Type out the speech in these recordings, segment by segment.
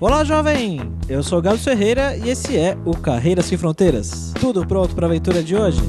Olá, jovem! Eu sou Galo Ferreira e esse é o Carreira Sem Fronteiras. Tudo pronto para a aventura de hoje?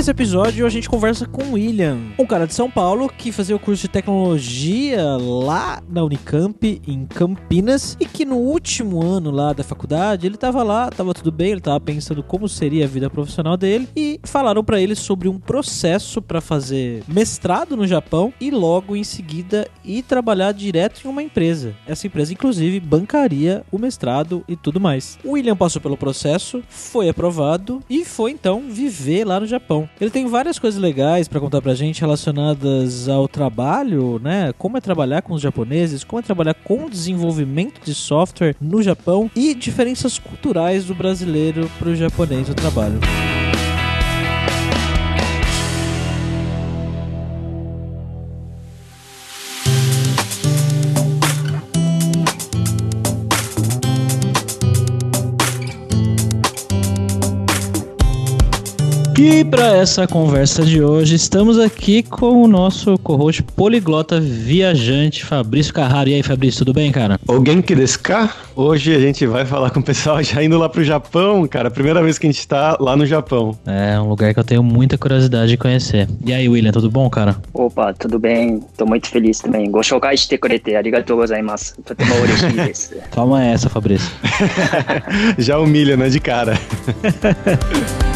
Nesse episódio a gente conversa com o William, um cara de São Paulo que fazia o curso de tecnologia lá na Unicamp, em Campinas, e que no último ano lá da faculdade ele tava lá, tava tudo bem, ele tava pensando como seria a vida profissional dele e falaram para ele sobre um processo para fazer mestrado no Japão e logo em seguida ir trabalhar direto em uma empresa. Essa empresa, inclusive, bancaria o mestrado e tudo mais. O William passou pelo processo, foi aprovado e foi então viver lá no Japão. Ele tem várias coisas legais para contar pra gente relacionadas ao trabalho, né? Como é trabalhar com os japoneses, como é trabalhar com o desenvolvimento de software no Japão e diferenças culturais do brasileiro pro japonês no trabalho. E para essa conversa de hoje, estamos aqui com o nosso co-host poliglota viajante, Fabrício Carraro. E aí, Fabrício, tudo bem, cara? Alguém que descar? Hoje a gente vai falar com o pessoal já indo lá pro Japão, cara. Primeira vez que a gente tá lá no Japão. É, um lugar que eu tenho muita curiosidade de conhecer. E aí, William, tudo bom, cara? Opa, tudo bem. Tô muito feliz também. Goshoukai shite kurete, arigatou gozaimasu. Desu. Toma essa, Fabrício. já humilha, né, de cara.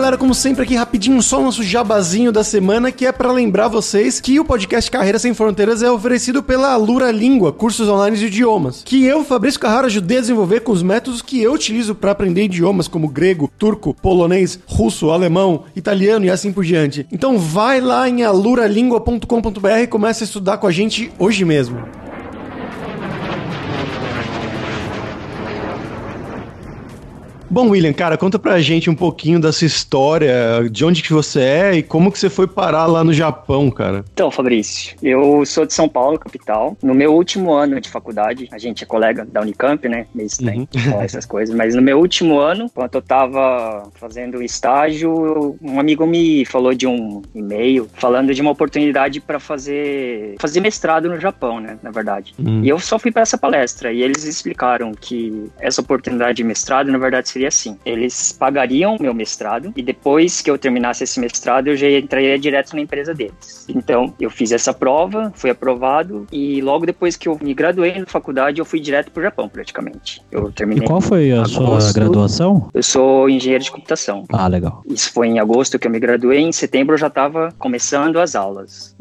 galera, como sempre aqui rapidinho só o nosso jabazinho da semana, que é para lembrar vocês que o podcast Carreira Sem Fronteiras é oferecido pela Lura Língua, cursos online de idiomas, que eu, Fabrício Carraro, ajudei a desenvolver com os métodos que eu utilizo para aprender idiomas como grego, turco, polonês, russo, alemão, italiano e assim por diante. Então vai lá em aluralingua.com.br e começa a estudar com a gente hoje mesmo. Bom, William, cara, conta pra gente um pouquinho dessa história, de onde que você é e como que você foi parar lá no Japão, cara. Então, Fabrício, eu sou de São Paulo, capital. No meu último ano de faculdade, a gente é colega da Unicamp, né? Meio estranho uhum. essas coisas, mas no meu último ano, quando eu tava fazendo estágio, um amigo me falou de um e-mail falando de uma oportunidade para fazer fazer mestrado no Japão, né, na verdade. Uhum. E eu só fui para essa palestra e eles explicaram que essa oportunidade de mestrado, na verdade, seria assim: eles pagariam meu mestrado e depois que eu terminasse esse mestrado, eu já entraria direto na empresa deles. Então, eu fiz essa prova, fui aprovado e logo depois que eu me graduei na faculdade, eu fui direto para o Japão, praticamente. Eu terminei. E qual foi a agosto. sua graduação? Eu sou engenheiro de computação. Ah, legal. Isso foi em agosto que eu me graduei. Em setembro eu já estava começando as aulas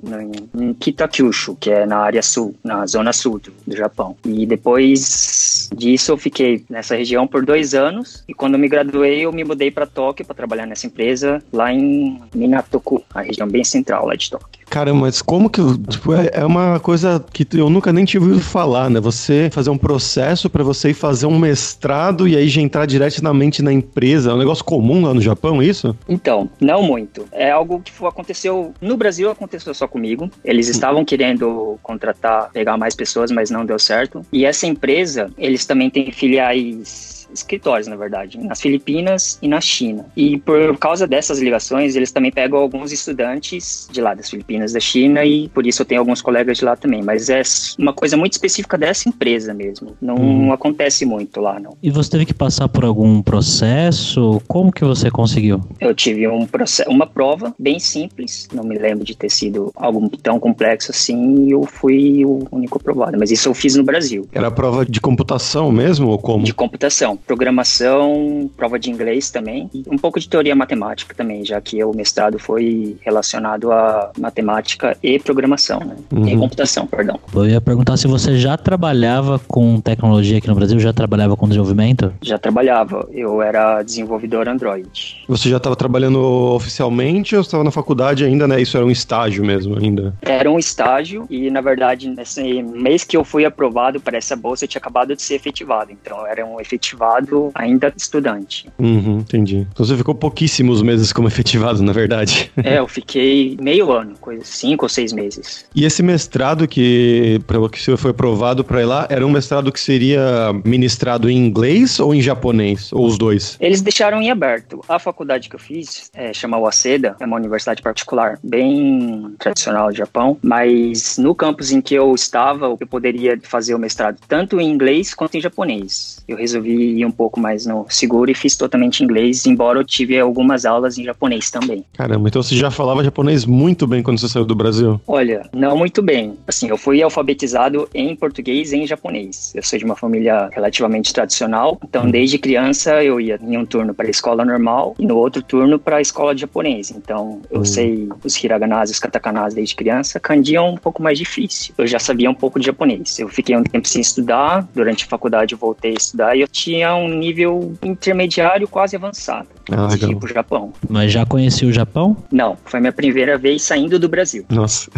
em Kitakyushu, que é na área sul, na zona sul do, do Japão. E depois disso eu fiquei nessa região por dois anos e quando eu me graduei, eu me mudei para Tóquio para trabalhar nessa empresa lá em Minatoku, a região bem central lá de Tóquio. Cara, mas como que. Tipo, é, é uma coisa que eu nunca nem tinha ouvido falar, né? Você fazer um processo para você ir fazer um mestrado e aí já entrar diretamente na empresa. É um negócio comum lá no Japão, isso? Então, não muito. É algo que aconteceu. No Brasil aconteceu só comigo. Eles estavam querendo contratar, pegar mais pessoas, mas não deu certo. E essa empresa, eles também têm filiais escritórios, na verdade, nas Filipinas e na China. E por causa dessas ligações, eles também pegam alguns estudantes de lá das Filipinas, da China, e por isso eu tenho alguns colegas de lá também. Mas é uma coisa muito específica dessa empresa mesmo. Não, hum. acontece muito lá, não. E você teve que passar por algum processo? Como que você conseguiu? Eu tive um processo, uma prova bem simples. Não me lembro de ter sido algo tão complexo assim. E eu fui o único aprovado. Mas isso eu fiz no Brasil. Era prova de computação mesmo ou como? De computação programação, prova de inglês também, e um pouco de teoria matemática também, já que o mestrado foi relacionado a matemática e programação, né? Uhum. E computação, perdão. Eu ia perguntar se você já trabalhava com tecnologia aqui no Brasil, já trabalhava com desenvolvimento? Já trabalhava, eu era desenvolvedor Android. Você já estava trabalhando oficialmente ou estava na faculdade ainda, né? Isso era um estágio mesmo ainda? Era um estágio e, na verdade, nesse mês que eu fui aprovado para essa bolsa, eu tinha acabado de ser efetivado, então era um efetivado efetivado ainda estudante. Uhum, entendi. Então você ficou pouquíssimos meses como efetivado, na verdade. É, eu fiquei meio ano, coisa cinco ou seis meses. E esse mestrado que, pelo que você foi aprovado para ir lá, era um mestrado que seria ministrado em inglês ou em japonês? Ou os dois? Eles deixaram em aberto. A faculdade que eu fiz é, chama Waseda, é uma universidade particular, bem tradicional do Japão, mas no campus em que eu estava, eu poderia fazer o mestrado tanto em inglês quanto em japonês. Eu resolvi um pouco mais no seguro e fiz totalmente inglês, embora eu tive algumas aulas em japonês também. Caramba, então você já falava japonês muito bem quando você saiu do Brasil? Olha, não muito bem. Assim, eu fui alfabetizado em português e em japonês. Eu sou de uma família relativamente tradicional, então hum. desde criança eu ia em um turno para a escola normal e no outro turno para a escola de japonês. Então eu hum. sei os hiraganas e os katakanas desde criança. Kanji é um pouco mais difícil. Eu já sabia um pouco de japonês. Eu fiquei um tempo sem estudar, durante a faculdade eu voltei a estudar e eu tinha um nível intermediário quase avançado. Ah, legal. Tipo Japão. Mas já conheci o Japão? Não, foi minha primeira vez saindo do Brasil. Nossa.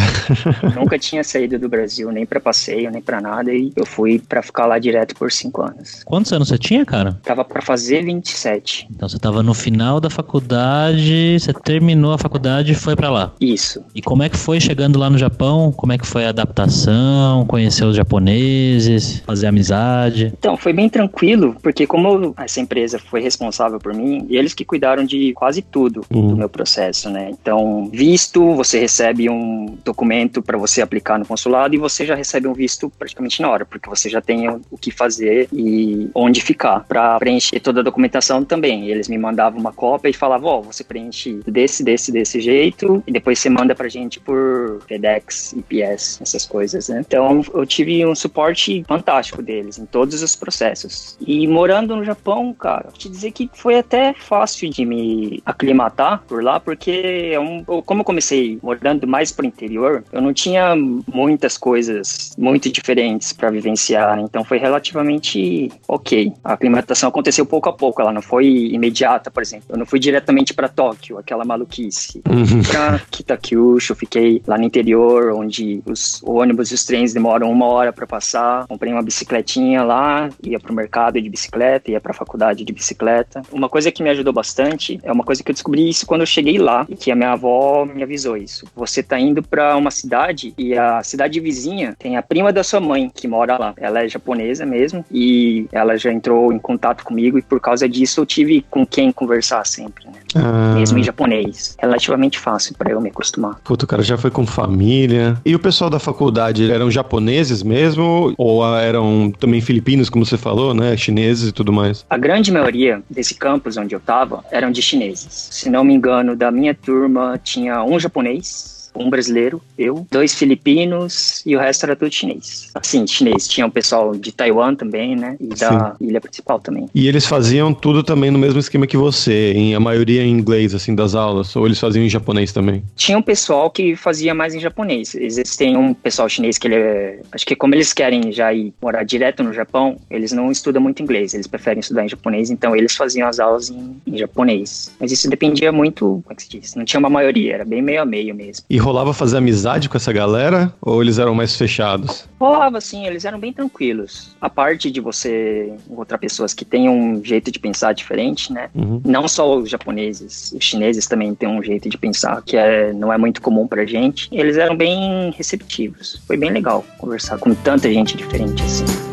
Nunca tinha saído do Brasil, nem para passeio, nem para nada, e eu fui para ficar lá direto por cinco anos. Quantos anos você tinha, cara? Tava para fazer 27. Então você tava no final da faculdade, você terminou a faculdade e foi para lá. Isso. E como é que foi chegando lá no Japão? Como é que foi a adaptação? Conhecer os japoneses? Fazer amizade? Então, foi bem tranquilo, porque como essa empresa foi responsável por mim, e eles que cuidaram de quase tudo uhum. do meu processo, né? Então, visto, você recebe um documento para você aplicar no consulado e você já recebe um visto praticamente na hora, porque você já tem o que fazer e onde ficar. Para preencher toda a documentação também. Eles me mandavam uma cópia e falavam: Ó, oh, você preenche desse, desse, desse jeito, e depois você manda pra gente por FedEx, UPS, essas coisas, né? Então, eu tive um suporte fantástico deles em todos os processos. E morando no Japão, cara, te dizer que foi até fácil de me aclimatar por lá, porque é um, como eu comecei morando mais pro interior, eu não tinha muitas coisas muito diferentes para vivenciar, então foi relativamente ok. A aclimatação aconteceu pouco a pouco, ela não foi imediata, por exemplo. Eu não fui diretamente para Tóquio, aquela maluquice. Uhum. Pra Kitakyushu, fiquei lá no interior, onde os ônibus e os trens demoram uma hora para passar. Comprei uma bicicletinha lá, ia pro mercado de bicicleta, ia pra faculdade de bicicleta. Uma coisa que me ajudou bastante é uma coisa que eu descobri isso quando eu cheguei lá, e que a minha avó me avisou isso. Você tá indo para uma cidade e a cidade vizinha tem a prima da sua mãe que mora lá. Ela é japonesa mesmo e ela já entrou em contato comigo e por causa disso eu tive com quem conversar sempre, né? Ah. Mesmo em japonês. Relativamente fácil para eu me acostumar. Puta, o cara já foi com família. E o pessoal da faculdade eram japoneses mesmo ou eram também filipinos, como você falou, né? Chineses e tudo mais? A grande maioria desse campus onde eu tava eram de chineses. Se não me engano, da minha turma tinha um japonês um brasileiro, eu, dois filipinos e o resto era tudo chinês. Assim, chinês. Tinha o pessoal de Taiwan também, né? E da Sim. ilha principal também. E eles faziam tudo também no mesmo esquema que você, em a maioria em inglês, assim, das aulas? Ou eles faziam em japonês também? Tinha um pessoal que fazia mais em japonês. Existem um pessoal chinês que ele é... Acho que como eles querem já ir morar direto no Japão, eles não estudam muito inglês. Eles preferem estudar em japonês, então eles faziam as aulas em, em japonês. Mas isso dependia muito, como é que se diz? Não tinha uma maioria, era bem meio a meio mesmo. E rolava fazer amizade com essa galera? Ou eles eram mais fechados? Rolava, sim, eles eram bem tranquilos. A parte de você encontrar pessoas que têm um jeito de pensar diferente, né? Uhum. Não só os japoneses, os chineses também têm um jeito de pensar que é, não é muito comum pra gente. Eles eram bem receptivos. Foi bem legal conversar com tanta gente diferente assim.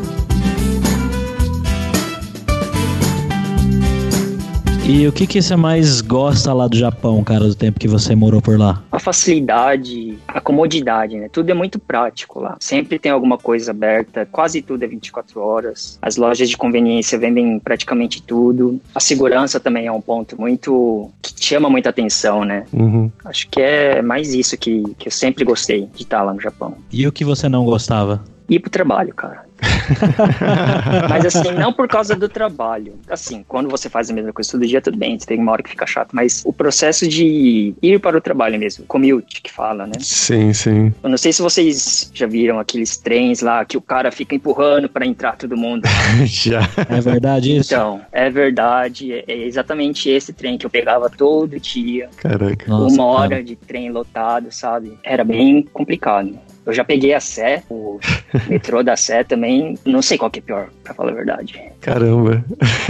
E o que, que você mais gosta lá do Japão, cara, do tempo que você morou por lá? A facilidade, a comodidade, né? Tudo é muito prático lá. Sempre tem alguma coisa aberta, quase tudo é 24 horas. As lojas de conveniência vendem praticamente tudo. A segurança também é um ponto muito. que chama muita atenção, né? Uhum. Acho que é mais isso que, que eu sempre gostei de estar lá no Japão. E o que você não gostava? Ir pro trabalho, cara. mas assim, não por causa do trabalho. Assim, quando você faz a mesma coisa todo dia, tudo bem, você tem uma hora que fica chato, mas o processo de ir para o trabalho mesmo, commute que fala, né? Sim, sim. Eu não sei se vocês já viram aqueles trens lá que o cara fica empurrando para entrar todo mundo. já. É verdade isso? Então, é verdade. É exatamente esse trem que eu pegava todo dia. Caraca. Nossa, uma hora cara. de trem lotado, sabe? Era bem complicado. Eu já peguei a Sé, o metrô da Sé também. Não sei qual que é pior, pra falar a verdade. Caramba.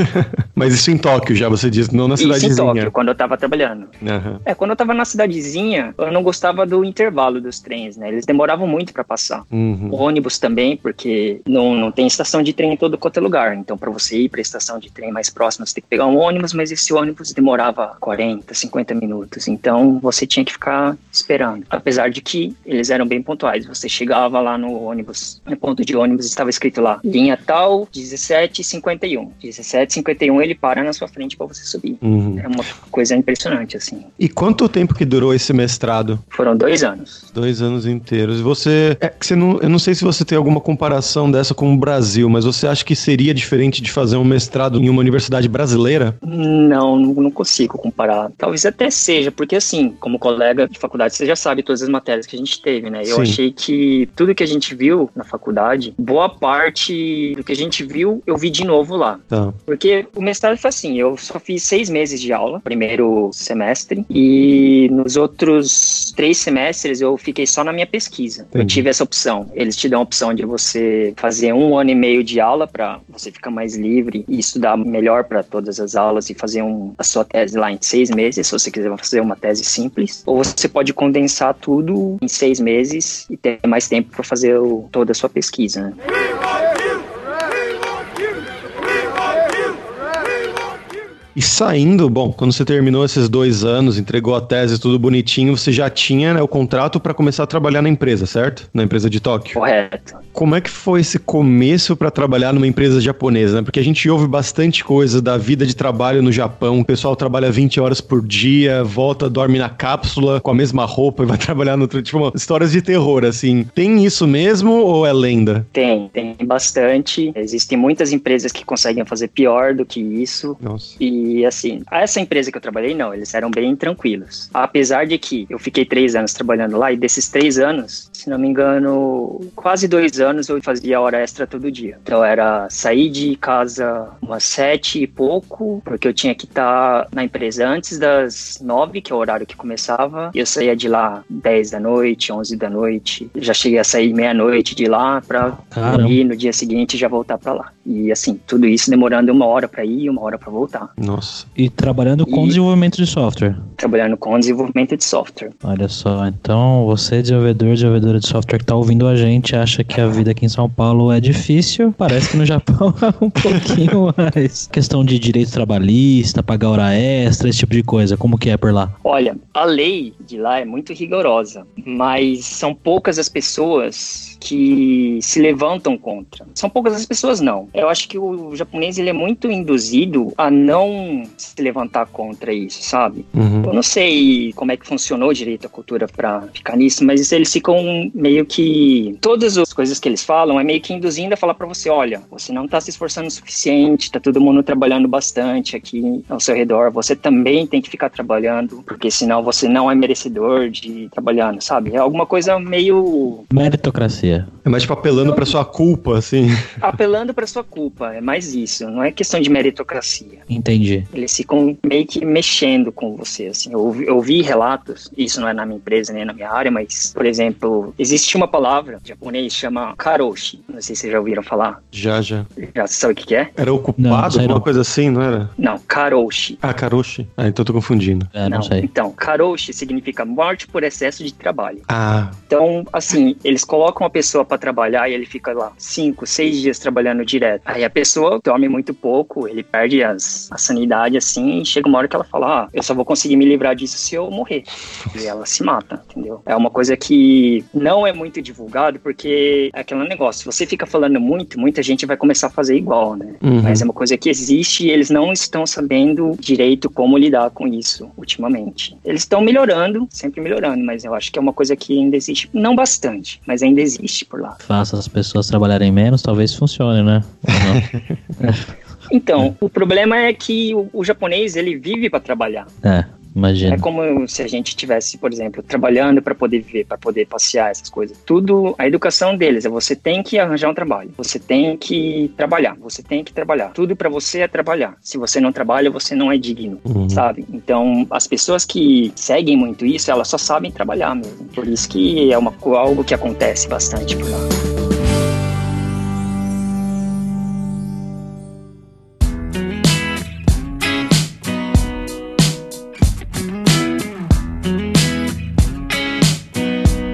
Mas isso em Tóquio já, você disse, não na cidadezinha. Isso em Tóquio, quando eu tava trabalhando. Aham. É, quando eu tava na cidadezinha, eu não gostava do intervalo dos trens, né? Eles demoravam muito pra passar. Uhum. O ônibus também, porque não, não tem estação de trem em todo quanto é lugar. Então, pra você ir pra estação de trem mais próxima, você tem que pegar um ônibus, mas esse ônibus demorava 40, 50 minutos. Então, você tinha que ficar esperando. Apesar de que eles eram bem pontuais. Você chegava lá no ônibus, no ponto de ônibus, estava escrito lá, linha tal, 1751. 1751 ele para na sua frente pra você subir. Uhum. É uma coisa impressionante, assim. E quanto tempo que durou esse mestrado? Foram dois anos. Dois anos inteiros. E você. É você não, eu não sei se você tem alguma comparação dessa com o Brasil, mas você acha que seria diferente de fazer um mestrado em uma universidade brasileira? Não, não não consigo comparar. Talvez até seja, porque assim, como colega de faculdade, você já sabe todas as matérias que a gente teve, né? Eu Sim. achei que tudo que a gente viu na faculdade, boa parte do que a gente viu, eu vi de novo lá. Tá. Porque o mestrado foi assim, eu só fiz seis meses de aula, primeiro semestre, e nos outros três semestres eu fiquei só na minha pesquisa. Eu Entendi. tive essa opção. Eles te dão a opção de você fazer um ano e meio de aula para você ficar mais livre e estudar melhor para todas as aulas e fazer um, a sua tese lá em seis meses, se você quiser fazer uma tese simples. Ou você pode condensar tudo em seis meses e ter mais tempo para fazer o- toda a sua pesquisa, né? E saindo, bom, quando você terminou esses dois anos, entregou a tese, tudo bonitinho, você já tinha né, o contrato para começar a trabalhar na empresa, certo? Na empresa de Tóquio. Correto. Como é que foi esse começo para trabalhar numa empresa japonesa, né? Porque a gente ouve bastante coisa da vida de trabalho no Japão. O pessoal trabalha 20 horas por dia, volta, dorme na cápsula com a mesma roupa e vai trabalhar no outro. Tipo, histórias de terror, assim. Tem isso mesmo ou é lenda? Tem, tem bastante. Existem muitas empresas que conseguem fazer pior do que isso. Nossa. E assim, essa empresa que eu trabalhei, não, eles eram bem tranquilos. Apesar de que eu fiquei três anos trabalhando lá, e desses três anos, se não me engano, quase dois anos eu fazia hora extra todo dia. Então era sair de casa umas sete e pouco, porque eu tinha que estar na empresa antes das nove, que é o horário que começava, e eu saía de lá dez da noite, onze da noite. Já cheguei a sair meia-noite de lá pra Caramba. dormir no dia seguinte e já voltar pra lá. E assim, tudo isso demorando uma hora pra ir e uma hora pra voltar. Nossa. E trabalhando com E- desenvolvimento de software. Trabalhando com desenvolvimento de software. Olha só, então você, desenvolvedor, desenvolvedora de software que tá ouvindo a gente, acha que a vida aqui em São Paulo é difícil. Parece que no Japão é um pouquinho mais. Questão de direito trabalhista, pagar hora extra, esse tipo de coisa. Como que é por lá? Olha, a lei de lá é muito rigorosa, mas são poucas as pessoas que se levantam contra. São poucas as pessoas não. Eu acho que o japonês ele é muito induzido a não se levantar contra isso, sabe? Uhum. Eu não sei como é que funcionou direito a cultura pra ficar nisso, mas eles ficam meio que. Todas as coisas que eles falam é meio que induzindo a falar pra você: olha, você não tá se esforçando o suficiente, tá todo mundo trabalhando bastante aqui ao seu redor, você também tem que ficar trabalhando, porque senão você não é merecedor de trabalhando, sabe? É alguma coisa meio Meritocracia. É mais tipo apelando pra sua culpa, assim. apelando pra sua culpa, é mais isso, não é questão de meritocracia. Entendi. Eles ficam meio que mexendo com você, assim. Eu, ouvi- eu ouvi relatos, isso não é na minha empresa nem na minha área, mas, por exemplo, existe uma palavra em japonês chama karoshi. Não sei se vocês já ouviram falar. Já, já. Já sabe o que que é? Era Não, ocupado, alguma não. coisa assim, não era? Não, karoshi. Ah, Karoshi. Ah, então eu tô confundindo. É, não, sei. Então, karoshi significa morte por excesso de trabalho. Ah, Então, assim, eles colocam a pessoa pra trabalhar e ele fica lá cinco, seis dias trabalhando direto. Aí a pessoa dorme muito pouco, ele perde as, a sanidade, assim, e chega uma hora que ela fala, ah, eu só vou conseguir me livrar disso se eu morrer. E ela se mata, entendeu? É uma coisa que não é muito divulgado, porque é aquele negócio, se você fica falando muito, muita gente vai começar a fazer igual, né? Uhum. Mas é uma coisa que existe e eles não estão sabendo direito como lidar com isso ultimamente. Eles estão melhorando, sempre melhorando, mas eu acho que é uma coisa que ainda existe, não bastante, mas ainda existe por lá. Faça as pessoas trabalharem menos, talvez funcione, né? Então, o problema é que o, o japonês, ele vive para trabalhar. É, Imagina. É como se a gente tivesse, por exemplo, trabalhando para poder viver, para poder passear, essas coisas. Tudo, a educação deles é você tem que arranjar um trabalho, você tem que trabalhar, você tem que trabalhar. Tudo para você é trabalhar. Se você não trabalha, você não é digno, uhum. sabe? Então, as pessoas que seguem muito isso, elas só sabem trabalhar mesmo. Por isso que é uma, algo que acontece bastante por lá.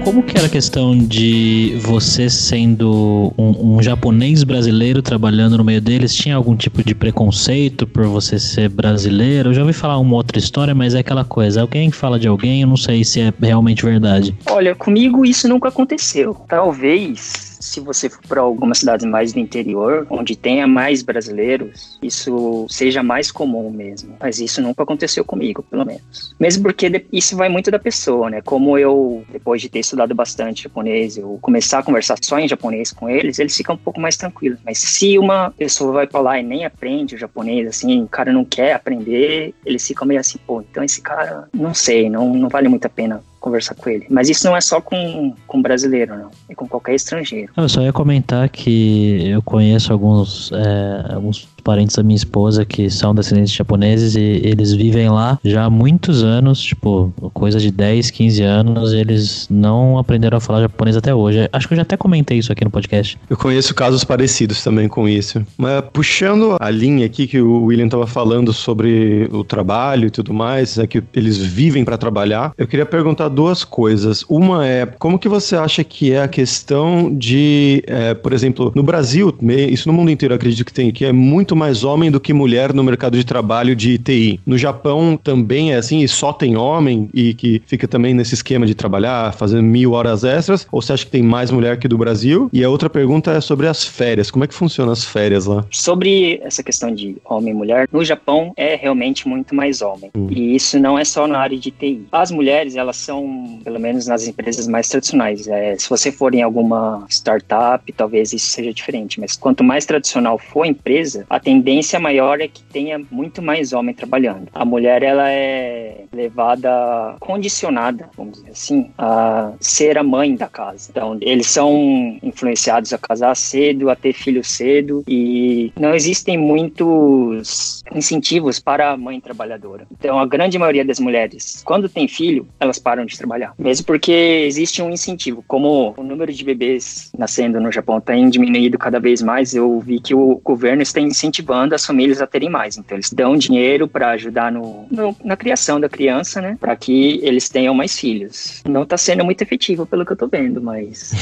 Como que era a questão de você sendo um, um, japonês brasileiro trabalhando no meio deles? Tinha algum tipo de preconceito por você ser brasileiro? Eu já ouvi falar uma outra história, mas é aquela coisa. Alguém fala de alguém, eu não sei se é realmente verdade. Olha, comigo isso nunca aconteceu. Talvez se você for para algumas cidades mais do interior, onde tenha mais brasileiros, isso seja mais comum mesmo. Mas isso nunca aconteceu comigo, pelo menos. Mesmo porque isso vai muito da pessoa, né? Como eu, depois de ter estudado bastante japonês, eu começar a conversar só em japonês com eles, eles ficam um pouco mais tranquilos. Mas se uma pessoa vai para lá e nem aprende o japonês, assim, o cara não quer aprender, eles ficam meio assim, pô, então esse cara, não sei, não, não vale muito a pena conversar com ele. Mas isso não é só com, com brasileiro, não. É com qualquer estrangeiro. Eu só ia comentar que eu conheço alguns, é, alguns parentes da minha esposa que são descendentes japoneses e eles vivem lá já há muitos anos, tipo, coisa de 10, 15 anos, eles não aprenderam a falar japonês até hoje. Acho que eu já até comentei isso aqui no podcast. Eu conheço casos parecidos também com isso. Mas puxando a linha aqui que o William estava falando sobre o trabalho e tudo mais, é que eles vivem para trabalhar, eu queria perguntar duas coisas. Uma é, como que você acha que é a questão de, é, por exemplo, no Brasil, isso no mundo inteiro eu acredito que tem, que é muito mais homem do que mulher no mercado de trabalho de TI. No Japão também é assim, e só tem homem e que fica também nesse esquema de trabalhar, fazendo mil horas extras, ou você acha que tem mais mulher que do Brasil? E a outra pergunta é sobre as férias. Como é que funcionam as férias lá? Sobre essa questão de homem e mulher, no Japão é realmente muito mais homem. Hum. E isso não é só na área de TI. As mulheres, elas são, pelo menos nas empresas mais tradicionais. É, se você for em alguma startup, talvez isso seja diferente, mas quanto mais tradicional for a empresa, a tendência maior é que tenha muito mais homem trabalhando. A mulher ela é levada condicionada, vamos dizer assim, a ser a mãe da casa. Então, eles são influenciados a casar cedo, a ter filho cedo e não existem muitos incentivos para a mãe trabalhadora. Então, a grande maioria das mulheres, quando tem filho, elas param de trabalhar. Mesmo porque existe um incentivo. Como o número de bebês nascendo no Japão tem diminuído cada vez mais, eu vi que o governo está incentivando incentivando as famílias a terem mais. Então, eles dão dinheiro para ajudar no, no, na criação da criança, né? Para que eles tenham mais filhos. Não está sendo muito efetivo pelo que eu estou vendo, mas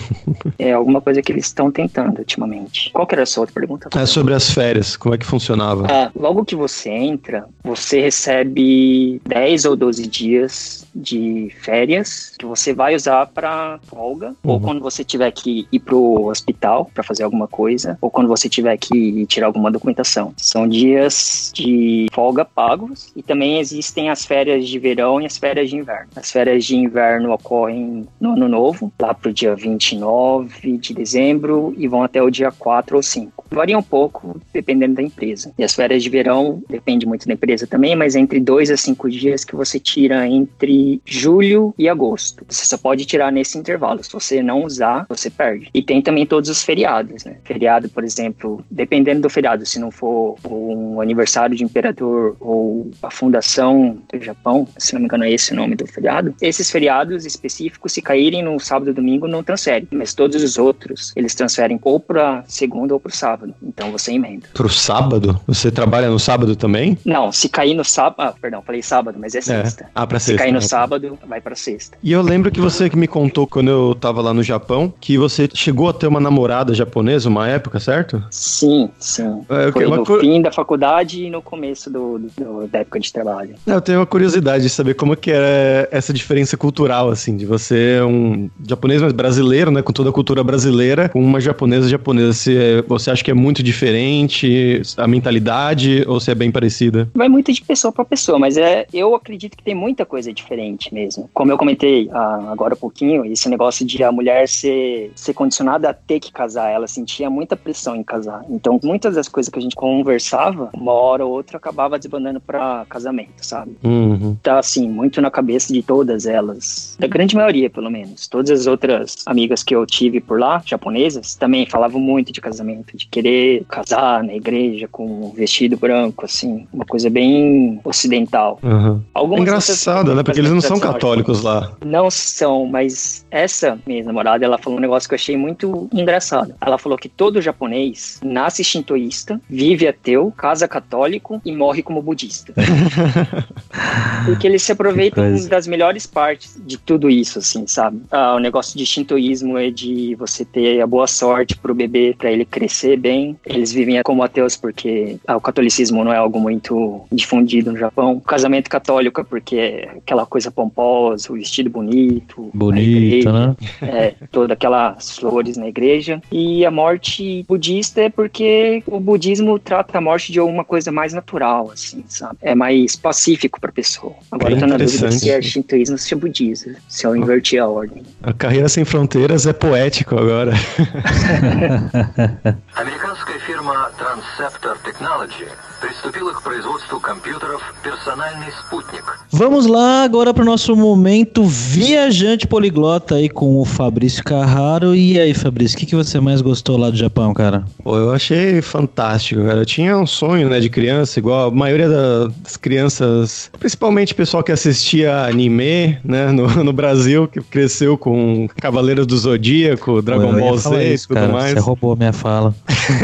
é alguma coisa que eles estão tentando ultimamente. Qual que era a sua outra pergunta? É sobre as férias, como é que funcionava? Ah, logo que você entra, você recebe 10 ou 12 dias de férias que você vai usar para folga, uhum. ou quando você tiver que ir pro hospital para fazer alguma coisa, ou quando você tiver que tirar alguma documentação. São dias de folga pagos e também existem as férias de verão e as férias de inverno. As férias de inverno ocorrem no ano novo, lá pro dia 29 de dezembro e vão até o dia 4 ou 5. Varia um pouco dependendo da empresa. E as férias de verão depende muito da empresa também, mas é entre 2 a 5 dias que você tira entre julho e agosto. Você só pode tirar nesse intervalo. Se você não usar, você perde. E tem também todos os feriados, né? Feriado, por exemplo, dependendo do feriado, se não for um aniversário de imperador ou a fundação do Japão, se não me engano é esse o nome do feriado, esses feriados específicos, se caírem no sábado e domingo, não transfere. Mas todos os outros, eles transferem ou para segunda ou para sábado. Então você emenda. Pro sábado? Você trabalha no sábado também? Não, se cair no sábado. Ah, perdão, falei sábado, mas é, é. sexta. É. Ah, pra se sexta. Se cair no né? sábado, vai pra sexta. E eu lembro que você que me contou quando eu tava lá no Japão que você chegou a ter uma namorada japonesa uma época, certo? Sim, sim. É, Foi no cur... fim da faculdade e no começo do, do, da época de trabalho. Eu tenho uma curiosidade de saber como que é essa diferença cultural, assim, de você um japonês, mas brasileiro, né, com toda a cultura brasileira, com uma japonesa japonesa. Se você acha que é muito diferente a mentalidade ou se é bem parecida? Vai muito de pessoa para pessoa, mas é, eu acredito que tem muita coisa diferente mesmo. Como eu comentei ah, agora há pouquinho, esse negócio de a mulher ser, ser condicionada a ter que casar, ela sentia muita pressão em casar. Então, muitas das coisas que a gente conversava, uma hora ou outra acabava desbandando para casamento, sabe? Uhum. Tá assim, muito na cabeça de todas elas, da grande maioria, pelo menos. Todas as outras amigas que eu tive por lá, japonesas, também falavam muito de casamento, de querer casar na igreja com um vestido branco, assim, uma coisa bem ocidental. Uhum. Algumas Engraçado, outras- né? Porque eles não são católicos lá. não são, mas essa minha namorada, ela falou um negócio que eu achei muito engraçado. Ela falou que todo japonês nasce shintoísta, vive ateu, casa católico e morre como budista. Porque eles se aproveitam das melhores partes de tudo isso, assim, sabe? Ah, o negócio de shintoísmo é de você ter a boa sorte pro bebê, pra ele crescer bem. Eles vivem como ateus porque ah, o catolicismo não é algo muito difundido no Japão. Casamento católico é porque é aquela coisa pomposa, o vestido bonito. Bonito, né? É, todas aquelas flores na igreja. E a morte budista é porque o budismo trata a morte de uma coisa mais natural, assim, sabe? É mais pacífico pra pessoa. Agora Bem eu tô na dúvida se é shintoísmo ou se é budismo, se eu inverti a ordem. A carreira sem fronteiras é poético agora. Американская фирма Transceptor Technology приступила к производству компьютеров «Персональный спутник». Vamos lá agora para o nosso momento viajante poliglota aí com o Fabrício Carraro. E aí, Fabrício, o que, que você mais gostou lá do Japão, cara? Pô, eu achei fantástico, cara. Eu tinha um sonho, né, de criança, igual a maioria da- das crianças, principalmente o pessoal que assistia anime, né, no, no Brasil, que cresceu com Cavaleiros do Zodíaco, Dragon Eu ia Ball falar Z e isso, tudo cara. mais. Você roubou minha fala.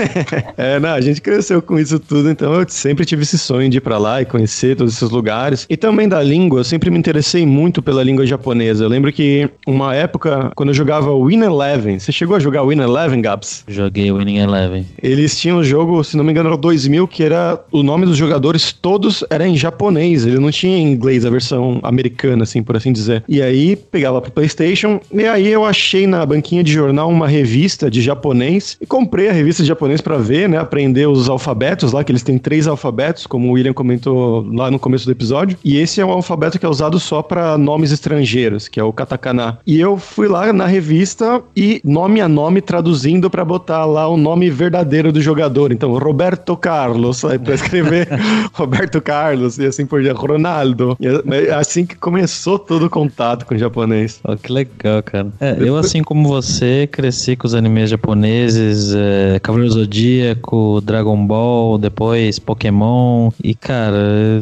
É, não, a gente cresceu com isso tudo, então eu sempre tive esse sonho de ir pra lá e conhecer todos esses lugares. E também da língua, eu sempre me interessei muito pela língua japonesa. Eu lembro que uma época, quando eu jogava Win Eleven, você chegou a jogar Win Eleven, Gabs? Joguei Winning Eleven. Eles tinham um jogo, se não me engano, era o 2000, que era o nome dos jogadores todos era em japonês. Ele não tinha em inglês a versão americana, assim, por assim dizer. E aí pegava pro PlayStation e aí eu achei na banquinha de jornal uma revista de japonês e comprei a revista de japonês pra ver, né, aprender os alfabetos lá, que eles têm três alfabetos, como o William comentou lá no começo do episódio. E esse é um alfabeto que é usado só pra nomes estrangeiros, que é o katakana. E eu fui lá na revista e nome a nome traduzindo pra botar lá o nome verdadeiro do jogador. Então, Roberto Carlos, aí pra escrever Roberto Carlos e assim por diante, Ronaldo. E é assim que começou todo o contato com o japonês. Ó, que legal, cara. É, eu, assim como você, cresci com os animes japoneses, é, Cavaleiro Zodíaco, Dragon Ball, depois Pokémon. E, cara,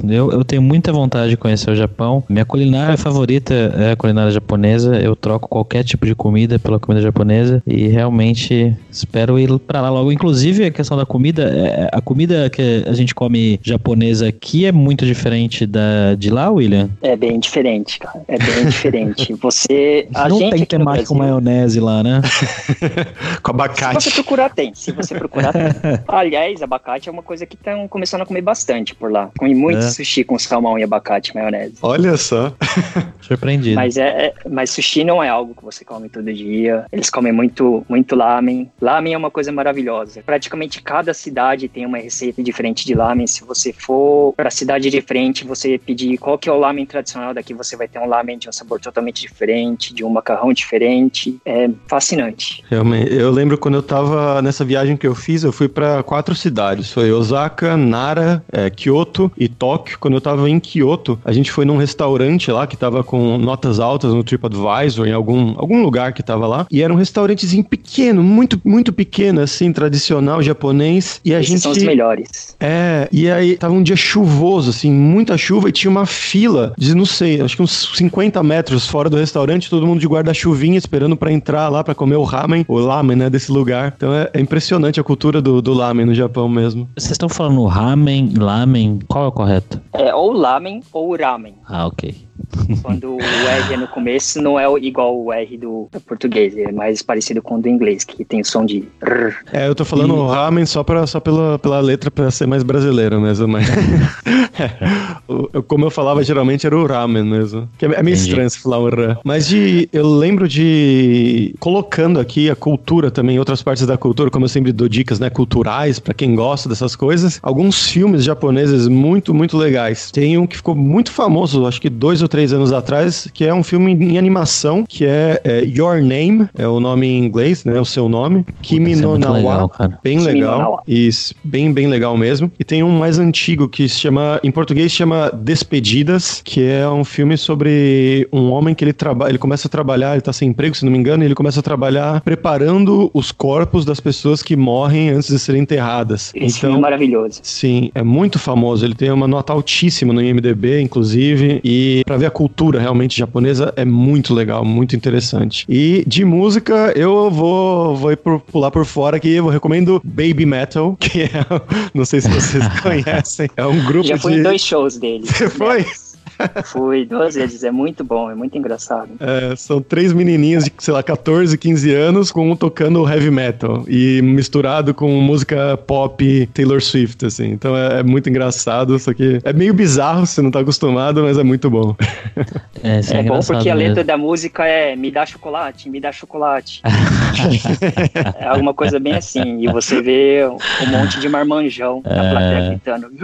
eu, eu tenho muita vontade de conhecer o Japão. Minha culinária favorita é a culinária japonesa. Eu troco qualquer tipo de comida pela comida japonesa. E realmente espero ir pra lá logo. Inclusive, a questão da comida, é, a comida que a gente come japonesa aqui é muito diferente da de lá, William? É bem diferente, cara. É bem diferente. Você. A Não gente tem temática com maionese lá, né? com Se você abacate. procurar, tem. Se você procurar, tem. Aliás, abacate é uma coisa que estão começando a comer bastante por lá. Comi muito É. sushi com salmão e abacate maionese. Olha só. Surpreendido. Mas, é, é- mas sushi não é algo que você come todo dia. Eles comem muito, muito lamen. Lamen é uma coisa maravilhosa. Praticamente cada cidade tem uma receita diferente de lamen. Se você for para cidade diferente, você pedir qual que é o lamen tradicional daqui, você vai ter um lamen de um sabor totalmente diferente, de um macarrão diferente. É fascinante. Realmente, eu lembro quando eu tava nessa viagem que eu fiz, eu fui pra quatro cidades. Foi Osaka, Nara, é, Kyoto e Tóquio. Quando eu tava em Kyoto, a gente foi num restaurante lá que tava com notas altas no TripAdvisor, em algum, algum lugar que tava lá. E era um restaurantezinho pequeno, muito, muito pequeno, assim, tradicional japonês. E a Esses gente. são os melhores. É, e aí tava um dia chuvoso, assim, muita chuva e tinha uma fila de, não sei, acho que uns 50 metros fora do restaurante, todo mundo de guarda-chuvinha esperando pra entrar lá pra comer o ramen, o lamen, né, desse lugar. Então é, é impressionante a cultura do, do lamen no Japão mesmo. Vocês estão falando ramen, lamen, qual é o correto? É ou lamen ou ramen. Ah, ok. Quando o R é no começo, não é igual o R do português, é mais parecido com o do inglês, que tem o som de R. É, eu tô falando e... ramen só, pra, só pela, pela letra pra ser mais brasileiro mesmo, mas... é, como eu falava, geralmente era o ramen mesmo. Que é, é meio Entendi. estranho se falar o R. Mas de, eu lembro de... Colocando aqui a cultura também, outras partes da cultura, como eu sempre dou dicas, né, culturais, para quem gosta dessas coisas. Alguns filmes japoneses muito, muito legais. Tem um que ficou muito famoso, acho que dois ou três anos atrás, que é um filme em animação, que é, é Your Name, é o nome em inglês, né, o seu nome. Kimi no Nawa. Legal, bem legal. Isso, bem, bem legal mesmo. E tem um mais antigo que se chama, em português chama Despedidas, que é um filme sobre um homem que ele trabalha, ele começa a trabalhar, ele tá sem emprego, se não me engano, e ele começa a trabalhar preparando os corpos das pessoas que morrem antes de serem enterradas. Esse então, filme é maravilhoso. Sim, é muito famoso. Ele tem uma nota altíssima no IMDb, inclusive, e para ver a cultura realmente japonesa é muito legal, muito interessante. E de música, eu vou, vou por, pular por fora aqui, eu recomendo Baby Metal, que é, não sei se vocês conhecem, é um grupo Já fui de... em dois shows dele. Você foi? Fui duas vezes, é muito bom, é muito engraçado. É, são três menininhos de, sei lá, 14, 15 anos, com um tocando heavy metal e misturado com música pop Taylor Swift, assim. Então é, é muito engraçado, só que é meio bizarro se não tá acostumado, mas é muito bom. É, é, é bom porque mesmo. a letra da música é me dá chocolate, me dá chocolate. é alguma coisa bem assim. E você vê um monte de marmanjão na é... plateia gritando.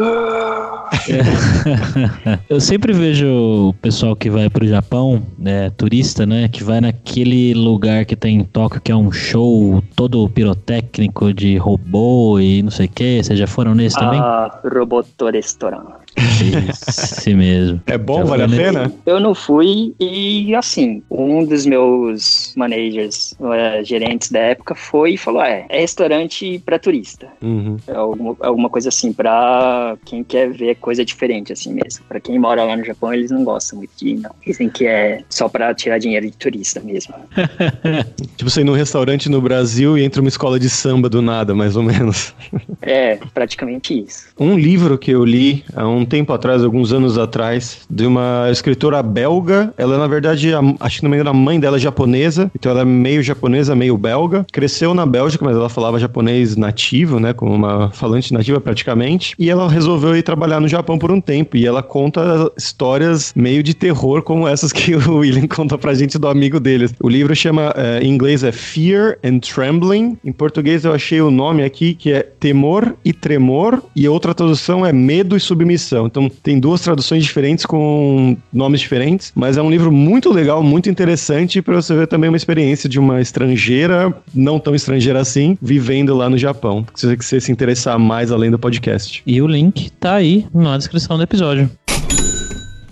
Eu sempre vejo vejo o pessoal que vai pro Japão, né, turista, né, que vai naquele lugar que tem em Tóquio, que é um show todo pirotécnico de robô e não sei o que. Vocês já foram nesse ah, também? Ah, Roboto Restaurant. Esse mesmo. É bom, vale a pena? Eu não fui e, assim, um dos meus managers, uh, gerentes da época, foi e falou: é, é restaurante para turista. Uhum. É alguma, alguma coisa assim, para quem quer ver coisa diferente, assim mesmo. Para quem mora lá no Japão, eles não gostam muito de não. Dizem que é só para tirar dinheiro de turista mesmo. tipo, você ir num restaurante no Brasil e entra uma escola de samba do nada, mais ou menos. é, praticamente isso. Um livro que eu li há um tempo atrás, alguns anos atrás, de uma escritora belga. Ela, na verdade, a, acho que não me engano, a mãe dela é japonesa, então ela é meio japonesa, meio belga. Cresceu na Bélgica, mas ela falava japonês nativo, né? Como uma falante nativa praticamente. E ela resolveu ir trabalhar no Japão por um tempo. E ela conta histórias meio de terror, como essas que o William conta pra gente do amigo deles. O livro chama, é, em inglês, é Fear and Trembling. Em português, eu achei o nome aqui que é Temor e Tremor. E outra tradução é Medo e Submissão. Então tem duas traduções diferentes com nomes diferentes, mas é um livro muito legal, muito interessante para você ver também uma experiência de uma estrangeira, não tão estrangeira assim, vivendo lá no Japão. Se você se interessar mais além do podcast. E o link tá aí na descrição do episódio.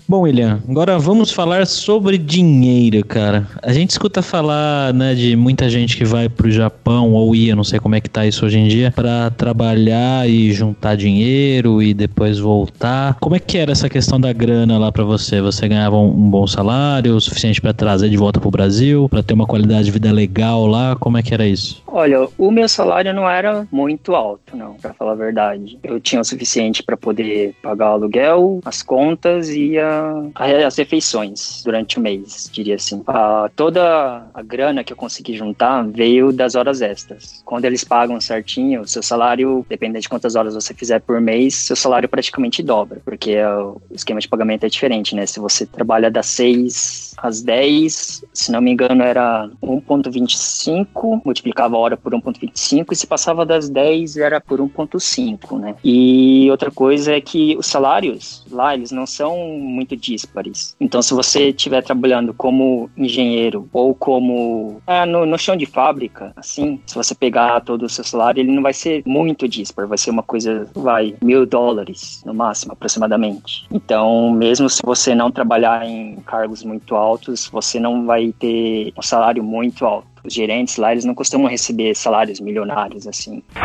Bom, William, agora vamos falar sobre dinheiro, cara. A gente escuta falar, né, de muita gente que vai pro Japão ou ia, não sei como é que tá isso hoje em dia, para trabalhar e juntar dinheiro e depois voltar. Como é que era essa questão da grana lá para você? Você ganhava um, um, bom salário, o suficiente para trazer de volta pro Brasil, para ter uma qualidade de vida legal lá? Como é que era isso? Olha, o meu salário não era muito alto, não, para falar a verdade. Eu tinha o suficiente para poder pagar o aluguel, as contas e a as refeições durante o mês, diria assim. A, toda a grana que eu consegui juntar veio das horas extras. Quando eles pagam certinho, seu salário, dependendo de quantas horas você fizer por mês, seu salário praticamente dobra, porque o esquema de pagamento é diferente, né? Se você trabalha das 6 às 10, se não me engano era 1.25, multiplicava a hora por 1.25 e se passava das 10 era por 1.5, né? E outra coisa é que os salários lá, eles não são muito díspares. Então, se você estiver trabalhando como engenheiro ou como é, no, no chão de fábrica, assim, se você pegar todo o seu salário, ele não vai ser muito díspar, vai ser uma coisa, vai, mil dólares no máximo, aproximadamente. Então, mesmo se você não trabalhar em cargos muito altos, você não vai ter um salário muito alto. Os gerentes lá, eles não costumam receber salários milionários, assim. Uh,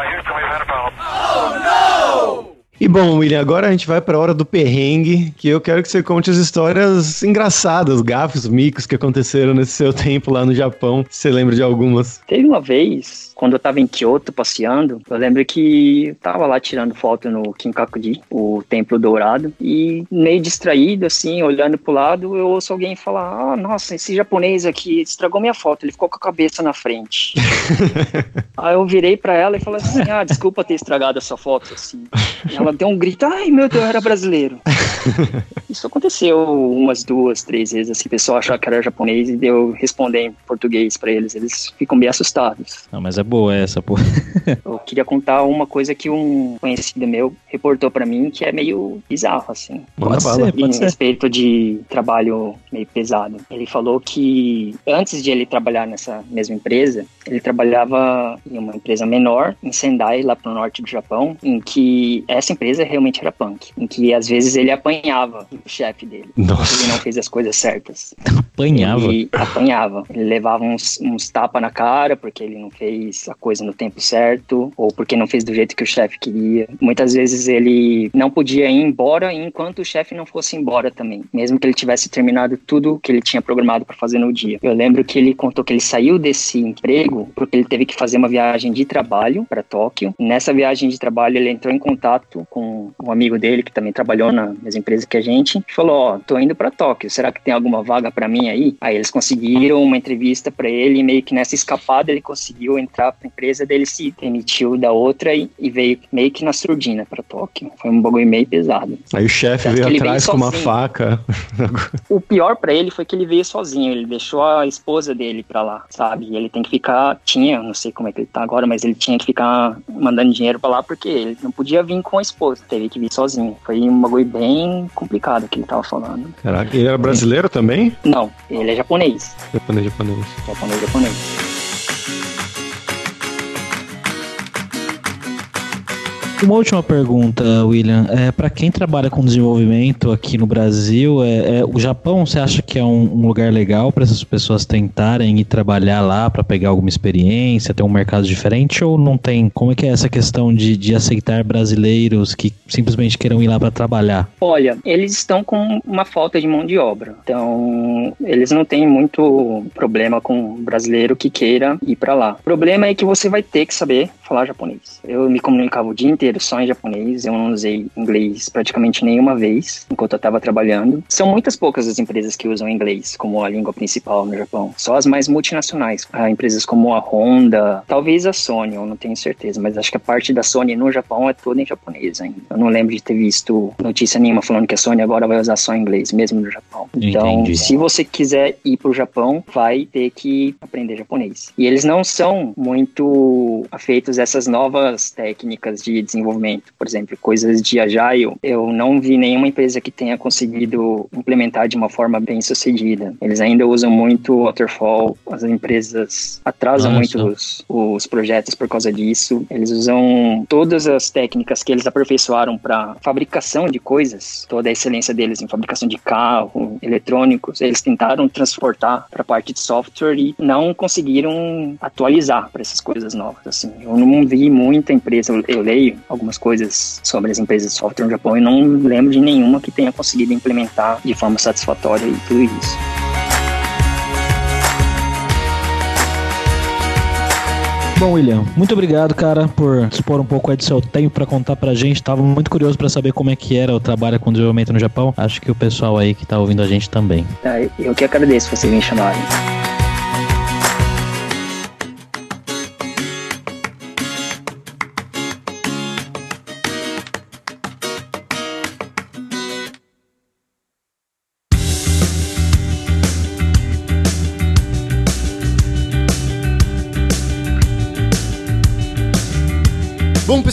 Houston, we've had a problem. Oh, no! E bom, William, agora a gente vai para a hora do perrengue, que eu quero que você conte as histórias engraçadas, gafos, micos que aconteceram nesse seu tempo lá no Japão. Você lembra de algumas? Teve uma vez quando eu tava em Kyoto passeando, eu lembro que eu tava lá tirando foto no Kinkakuji, o Templo Dourado, e meio distraído, assim, olhando pro lado, eu ouço alguém falar: Ah, nossa, esse japonês aqui estragou minha foto, ele ficou com a cabeça na frente. Aí eu virei pra ela e falei assim: Ah, desculpa ter estragado essa foto, assim. E ela deu um grito: Ai, meu Deus, eu era brasileiro. Isso aconteceu umas duas, três vezes, assim, o pessoal achou que era japonês e deu responder em português pra eles, eles ficam bem assustados. Não, mas é boa essa, pô. Eu queria contar uma coisa que um conhecido meu reportou pra mim que é meio bizarro, assim. Pode ser, Em pode ser. respeito de trabalho meio pesado. Ele falou que antes de ele trabalhar nessa mesma empresa, ele trabalhava em uma empresa menor, em Sendai, lá pro norte do Japão, em que essa empresa realmente era punk. Em que às vezes ele apanhava chefe dele. Nossa. Ele não fez as coisas certas. Apanhava. Ele apanhava. Ele levava uns, uns tapas na cara porque ele não fez a coisa no tempo certo ou porque não fez do jeito que o chefe queria. Muitas vezes ele não podia ir embora enquanto o chefe não fosse embora também, mesmo que ele tivesse terminado tudo que ele tinha programado para fazer no dia. Eu lembro que ele contou que ele saiu desse emprego porque ele teve que fazer uma viagem de trabalho para Tóquio. Nessa viagem de trabalho ele entrou em contato com um amigo dele que também trabalhou na mesma empresa que a gente e falou: "Ó, tô indo para Tóquio. Será que tem alguma vaga para mim aí?" Aí eles conseguiram uma entrevista para ele e meio que nessa escapada ele conseguiu entrar para a empresa dele se demitiu da outra e, e veio meio que na surdina para Tóquio. Foi um bagulho meio pesado. Aí o chefe veio atrás veio com uma faca. O pior pra ele foi que ele veio sozinho, ele deixou a esposa dele pra lá, sabe? E ele tem que ficar, tinha, não sei como é que ele tá agora, mas ele tinha que ficar mandando dinheiro pra lá porque ele não podia vir com a esposa, teve que vir sozinho. Foi um bagulho bem complicado que ele tava falando. Caraca, ele era brasileiro também? Não, ele é japonês, Japonês, japonês. japonês, japonês. Uma última pergunta, William. É, para quem trabalha com desenvolvimento aqui no Brasil, é, é, o Japão, você acha que é um, um lugar legal para essas pessoas tentarem ir trabalhar lá para pegar alguma experiência, ter um mercado diferente ou não tem? Como é que é essa questão de, de aceitar brasileiros que simplesmente queiram ir lá para trabalhar? Olha, eles estão com uma falta de mão de obra. Então, eles não têm muito problema com brasileiro que queira ir pra lá. O problema é que você vai ter que saber falar japonês. Eu me comunicava o dia inteiro só em japonês, eu não usei inglês praticamente nenhuma vez enquanto eu estava trabalhando. São muitas poucas as empresas que usam inglês como a língua principal no Japão. Só as mais multinacionais. Ah, empresas como a Honda, talvez a Sony, eu não tenho certeza, mas acho que a parte da Sony no Japão é toda em japonês ainda. Eu não lembro de ter visto notícia nenhuma falando que a Sony agora vai usar só inglês, mesmo no Japão. Então, Entendi. se você quiser ir pro Japão, vai ter que aprender japonês. E eles não são muito afeitos a essas novas técnicas de desenvolvimento. Por exemplo, coisas de Agile, eu não vi nenhuma empresa que tenha conseguido implementar de uma forma bem sucedida. Eles ainda usam muito Waterfall, as empresas atrasam Olha muito os, os projetos por causa disso. Eles usam todas as técnicas que eles aperfeiçoaram para fabricação de coisas, toda a excelência deles em fabricação de carro, eletrônicos, eles tentaram transportar para a parte de software e não conseguiram atualizar para essas coisas novas. Assim, eu não vi muita empresa, eu leio algumas coisas sobre as empresas de software no Japão e não lembro de nenhuma que tenha conseguido implementar de forma satisfatória e tudo isso. Bom, William, muito obrigado, cara, por expor um pouco aí do seu tempo para contar pra gente. Tava muito curioso para saber como é que era o trabalho com desenvolvimento no Japão. Acho que o pessoal aí que tá ouvindo a gente também. Tá, Eu que agradeço vocês me chamarem.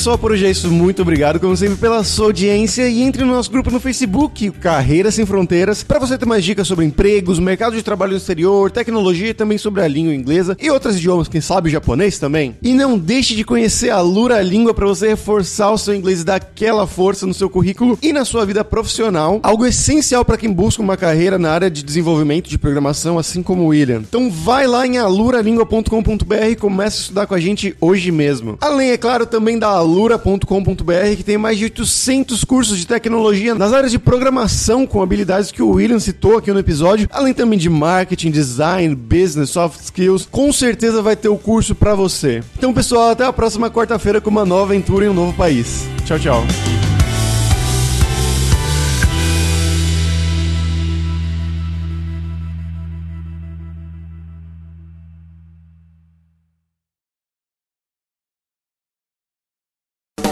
Pessoal, por hoje é isso. Muito obrigado, como sempre, pela sua audiência. E entre no nosso grupo no Facebook, Carreiras Sem Fronteiras, para você ter mais dicas sobre empregos, mercado de trabalho no exterior, tecnologia e também sobre a língua inglesa e outros idiomas, quem sabe japonês também. E não deixe de conhecer a Lura Língua para você reforçar o seu inglês e dar aquela força no seu currículo e na sua vida profissional. Algo essencial para quem busca uma carreira na área de desenvolvimento de programação, assim como o William. Então vai lá em aluralingua.com.br e comece a estudar com a gente hoje mesmo. Além, é claro, também da alura.com.br, que tem mais de 800 cursos de tecnologia nas áreas de programação com habilidades que o William citou aqui no episódio, além também de marketing, design, business, soft skills. Com certeza vai ter o curso para você. Então, pessoal, até a próxima quarta-feira com uma nova aventura em um novo país. Tchau, tchau.